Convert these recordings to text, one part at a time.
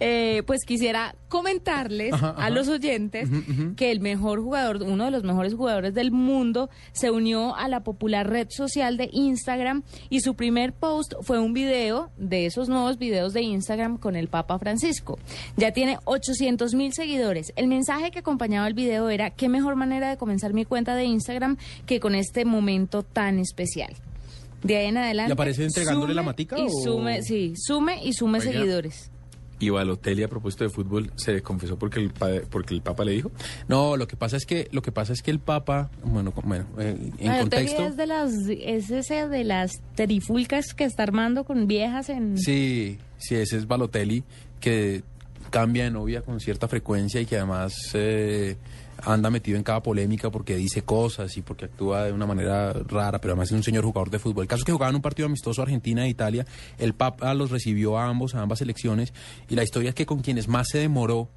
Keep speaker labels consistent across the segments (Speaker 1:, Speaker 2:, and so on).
Speaker 1: Eh, pues quisiera comentarles
Speaker 2: Ajá,
Speaker 1: a los oyentes que el mejor jugador, uno de los mejores jugadores del mundo, se unió a la popular red social de Instagram y su primer post fue un video de esos nuevos videos de Instagram con el Papa Francisco. Ya tiene 800 mil seguidores. El mensaje que acompañaba el video era qué mejor manera de comenzar mi cuenta de Instagram que con este momento tan especial. De ahí en adelante.
Speaker 2: ¿Y aparece entregándole la matica
Speaker 1: Y
Speaker 2: o-
Speaker 1: sume, sí, sume y sume
Speaker 3: Oiga.
Speaker 1: seguidores.
Speaker 3: Y Balotelli a propósito de fútbol se confesó porque el, porque el Papa le dijo.
Speaker 2: No, lo que pasa es que lo que pasa es que el Papa, bueno, bueno, eh, en
Speaker 1: Balotelli
Speaker 2: contexto,
Speaker 1: es de las es ese de las terifulcas que está armando con viejas en
Speaker 2: sí, sí, ese es Balotelli que cambia de novia con cierta frecuencia y que además eh, anda metido en cada polémica porque dice cosas y porque actúa de una manera rara, pero además es un señor jugador de fútbol. El caso es que jugaban un partido amistoso Argentina e Italia, el Papa los recibió a ambos, a ambas selecciones, y la historia es que con quienes más se demoró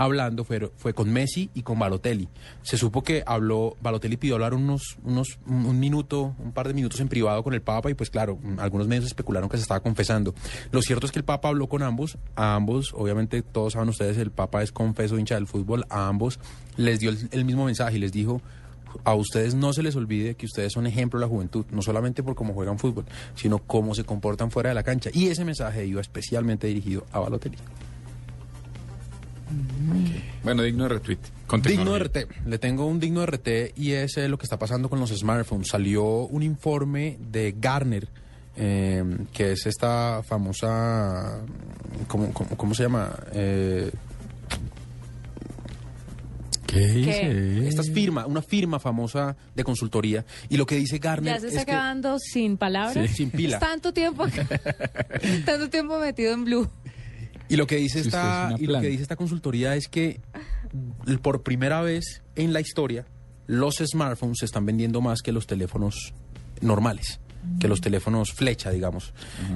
Speaker 2: hablando fue, fue con Messi y con Balotelli. Se supo que habló, Balotelli pidió hablar unos, unos, un minuto, un par de minutos en privado con el Papa y pues claro, algunos medios especularon que se estaba confesando. Lo cierto es que el Papa habló con ambos, a ambos, obviamente todos saben ustedes, el Papa es confeso hincha del fútbol, a ambos les dio el, el mismo mensaje y les dijo, a ustedes no se les olvide que ustedes son ejemplo de la juventud, no solamente por cómo juegan fútbol, sino cómo se comportan fuera de la cancha. Y ese mensaje iba especialmente dirigido a Balotelli.
Speaker 3: Bueno, digno de retweet.
Speaker 2: Digno de. RT. Le tengo un digno de RT y es eh, lo que está pasando con los smartphones. Salió un informe de Garner, eh, que es esta famosa. ¿Cómo, cómo, cómo se llama? Eh,
Speaker 3: ¿Qué dice?
Speaker 2: esta es firma, una firma famosa de consultoría. Y lo que dice Garner
Speaker 1: ya se
Speaker 2: es
Speaker 1: está
Speaker 2: que-
Speaker 1: quedando sin palabras.
Speaker 2: Sí, sin pila.
Speaker 1: Tanto tiempo tanto tiempo metido en blue.
Speaker 2: Y lo que dice esta,
Speaker 3: es
Speaker 2: y lo que dice esta consultoría es que por primera vez en la historia los smartphones se están vendiendo más que los teléfonos normales, que los teléfonos flecha, digamos.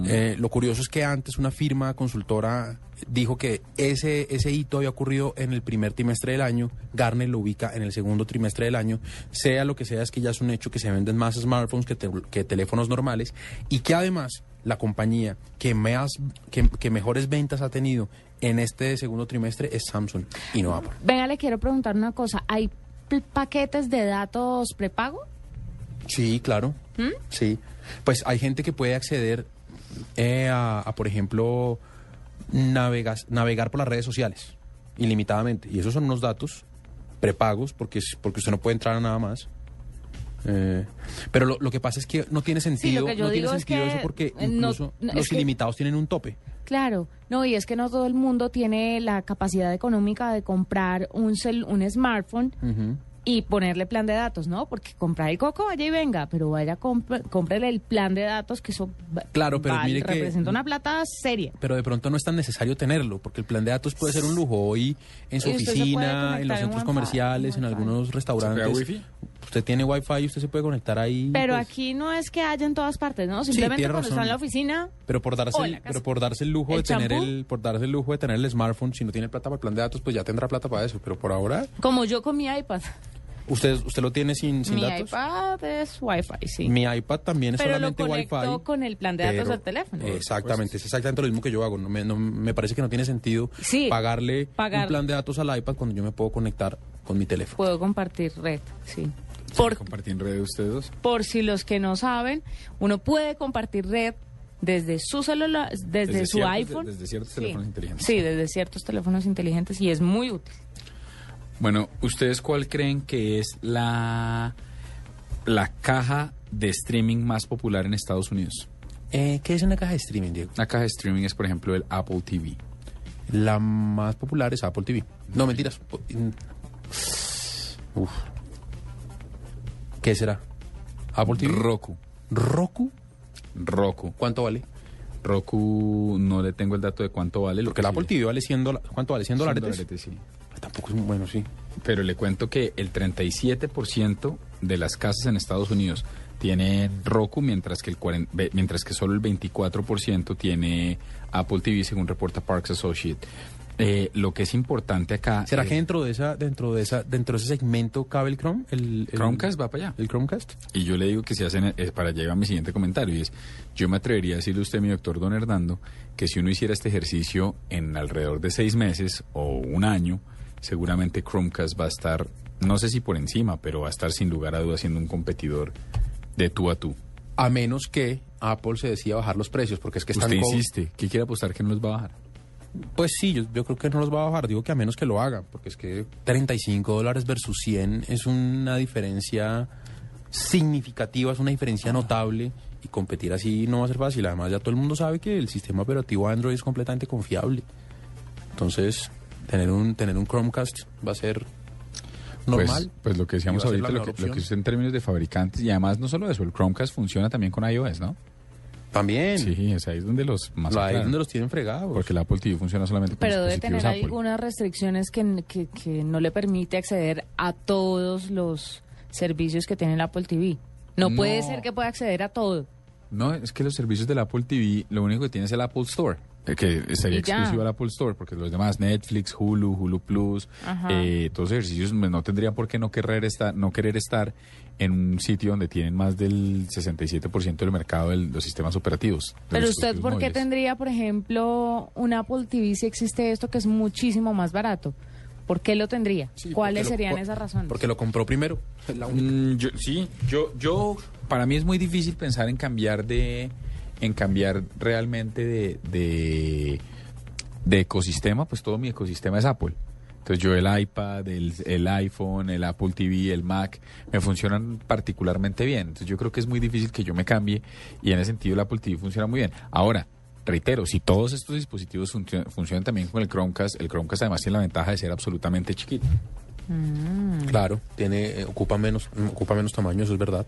Speaker 2: Eh, lo curioso es que antes una firma consultora dijo que ese, ese hito había ocurrido en el primer trimestre del año, Garner lo ubica en el segundo trimestre del año, sea lo que sea, es que ya es un hecho que se venden más smartphones que, te- que teléfonos normales y que además la compañía que, más, que, que mejores ventas ha tenido en este segundo trimestre es Samsung y no Apple.
Speaker 1: Venga, le quiero preguntar una cosa, ¿hay paquetes de datos prepago?
Speaker 2: Sí, claro. Sí. Pues hay gente que puede acceder eh, a, a, por ejemplo, navegas- navegar por las redes sociales ilimitadamente. Y esos son unos datos prepagos porque, porque usted no puede entrar a nada más. Eh, pero lo, lo que pasa es que no tiene sentido, no tiene
Speaker 1: es
Speaker 2: sentido
Speaker 1: que,
Speaker 2: eso porque
Speaker 1: no-
Speaker 2: incluso
Speaker 1: no,
Speaker 2: los
Speaker 1: que-
Speaker 2: ilimitados tienen un tope.
Speaker 1: Claro, no, y es que no todo el mundo tiene la capacidad económica de comprar un cel- un smartphone. Y ponerle plan de datos, ¿no? Porque comprar el coco, vaya y venga, pero vaya, compre- cómprele el plan de datos, que eso
Speaker 2: Claro, pero
Speaker 1: vale,
Speaker 2: mire que-
Speaker 1: representa una plata seria.
Speaker 2: pero de pronto no es tan necesario tenerlo, porque el plan de datos puede ser un lujo hoy en su oficina, en los
Speaker 1: en
Speaker 2: centros comerciales, en algunos restaurantes.
Speaker 3: ¿Se wifi?
Speaker 2: Usted tiene wifi y usted se puede conectar ahí.
Speaker 1: Pero
Speaker 2: pues,
Speaker 1: aquí no es que haya en todas partes, ¿no? Simplemente
Speaker 2: tiene
Speaker 1: cuando está en la oficina,
Speaker 2: Pero por darse, el, pero por darse el lujo de
Speaker 1: ¿El
Speaker 2: tener el, por darse el lujo de tener el smartphone, si no tiene plata para el plan de datos, pues ya tendrá plata para eso. Pero por ahora,
Speaker 1: como yo con mi iPad.
Speaker 2: Usted, usted lo tiene sin, sin
Speaker 1: mi
Speaker 2: datos.
Speaker 1: iPad es Wi-Fi, sí.
Speaker 2: Mi iPad también es
Speaker 1: Pero
Speaker 2: solamente
Speaker 1: conecto
Speaker 2: Wi-Fi.
Speaker 1: con el plan de datos
Speaker 2: pero-
Speaker 1: del teléfono.
Speaker 2: Exactamente, es exactamente lo mismo que yo hago. No me, no- me parece que no tiene sentido
Speaker 1: Sí,
Speaker 2: pagarle
Speaker 1: pagar.
Speaker 2: un plan de datos al iPad cuando yo me puedo conectar con mi teléfono.
Speaker 1: Puedo compartir red, sí.
Speaker 3: Por... Compartí en redes ustedes dos.
Speaker 1: por si los que no saben, uno puede compartir red desde su celular, desde,
Speaker 3: Desde
Speaker 1: su
Speaker 3: ciertos-
Speaker 1: iPhone.
Speaker 3: desde ciertos
Speaker 1: Sí.
Speaker 3: teléfonos inteligentes.
Speaker 1: Sí, desde ciertos teléfonos inteligentes y es muy útil.
Speaker 3: Bueno, ¿ustedes cuál creen que es la, la caja de streaming más popular en Estados Unidos?
Speaker 2: Eh, ¿Qué es una caja de streaming, Diego?
Speaker 3: La caja de streaming es, por ejemplo, el Apple TV.
Speaker 2: La más popular es Apple TV. No, mentiras. Uf. ¿Qué será? ¿Apple TV?
Speaker 3: Roku.
Speaker 2: ¿Roku?
Speaker 3: Roku.
Speaker 2: ¿Cuánto vale?
Speaker 3: Roku, no le tengo el dato de cuánto vale. lo
Speaker 2: Porque
Speaker 3: que
Speaker 2: el Apple
Speaker 3: le-
Speaker 2: TV vale 100 dólares. ¿Cuánto vale? ¿100 dólares?
Speaker 3: sí.
Speaker 2: Tampoco es bueno, sí.
Speaker 3: Pero le cuento que el 37% de las casas en Estados Unidos tiene Roku, mientras que, el 40 ve- mientras que solo el 24% tiene Apple TV, según reporta Parks Associate. Eh, lo que es importante acá.
Speaker 2: ¿Será
Speaker 3: es-
Speaker 2: que dentro de esa, dentro de esa, dentro de ese segmento cabe el Chrome? El, el-
Speaker 3: Chromecast va para allá.
Speaker 2: El Chromecast.
Speaker 3: Y yo le digo que se hacen, es para llegar a mi siguiente comentario, y es, yo me atrevería a decirle a usted, mi doctor Don Hernando, que si uno hiciera este ejercicio en alrededor de seis meses o un año, seguramente Chromecast va a estar, no sé si por encima, pero va a estar sin lugar a dudas siendo un competidor de tú a tú.
Speaker 2: A menos que Apple se decida bajar los precios, porque es que están
Speaker 3: Usted insiste, ¿qué quiere apostar que no los va a bajar?
Speaker 2: Pues sí, yo, yo creo que no los va a bajar. Digo que a menos que lo hagan, porque es que 35 dólares versus 100 es una diferencia significativa, es una diferencia notable. Y competir así no va a ser fácil. Además, ya todo el mundo sabe que el sistema operativo Android es completamente confiable. Entonces, tener un, tener un Chromecast va a ser normal.
Speaker 3: Pues, pues lo que decíamos ahorita, lo que, lo que
Speaker 2: opción.
Speaker 3: es en términos de fabricantes, y además no solo eso, el Chromecast funciona también con iOS, ¿no?
Speaker 2: También.
Speaker 3: Sí, o sea, ahí es donde los más
Speaker 2: Ahí es donde los tienen fregados.
Speaker 3: Porque el Apple TV funciona solamente con
Speaker 1: Pero debe tener
Speaker 3: Apple.
Speaker 1: algunas restricciones que, que, que no le permite acceder a todos los servicios que tiene el Apple TV. No,
Speaker 3: No.
Speaker 1: puede ser que pueda acceder a todo.
Speaker 3: No, es que los servicios del Apple TV, lo único que tiene es el Apple Store. Eh, Que sería exclusivo al Apple Store, porque los demás, Netflix, Hulu, Hulu Plus,
Speaker 1: Ajá.
Speaker 3: eh, todos esos ejercicios pues, no tendrían por qué no querer estar, no querer estar en un sitio donde tienen más del 67% del mercado de los sistemas operativos.
Speaker 1: Pero usted, ¿por qué
Speaker 3: móviles.
Speaker 1: tendría, por ejemplo, un Apple TV si existe esto que es muchísimo más barato? ¿Por qué lo tendría?
Speaker 2: Sí,
Speaker 1: ¿Cuáles
Speaker 2: lo-
Speaker 1: serían
Speaker 2: por-
Speaker 1: esas razones?
Speaker 2: Porque lo compró primero. Es la única.
Speaker 3: Mm, yo, sí, yo, yo, para mí es muy difícil pensar en cambiar de, en cambiar realmente de, de, de ecosistema, pues todo mi ecosistema es Apple. Entonces yo el iPad, el, el iPhone, el Apple TV, el Mac, me funcionan particularmente bien. Entonces yo creo que es muy difícil que yo me cambie y en ese sentido el Apple TV funciona muy bien. Ahora, reitero, si todos estos dispositivos funcio- funcionan también con el Chromecast, el Chromecast además tiene la ventaja de ser absolutamente chiquito.
Speaker 1: Mm.
Speaker 2: Claro, tiene, eh, ocupa menos, ocupa menos tamaño, eso es verdad.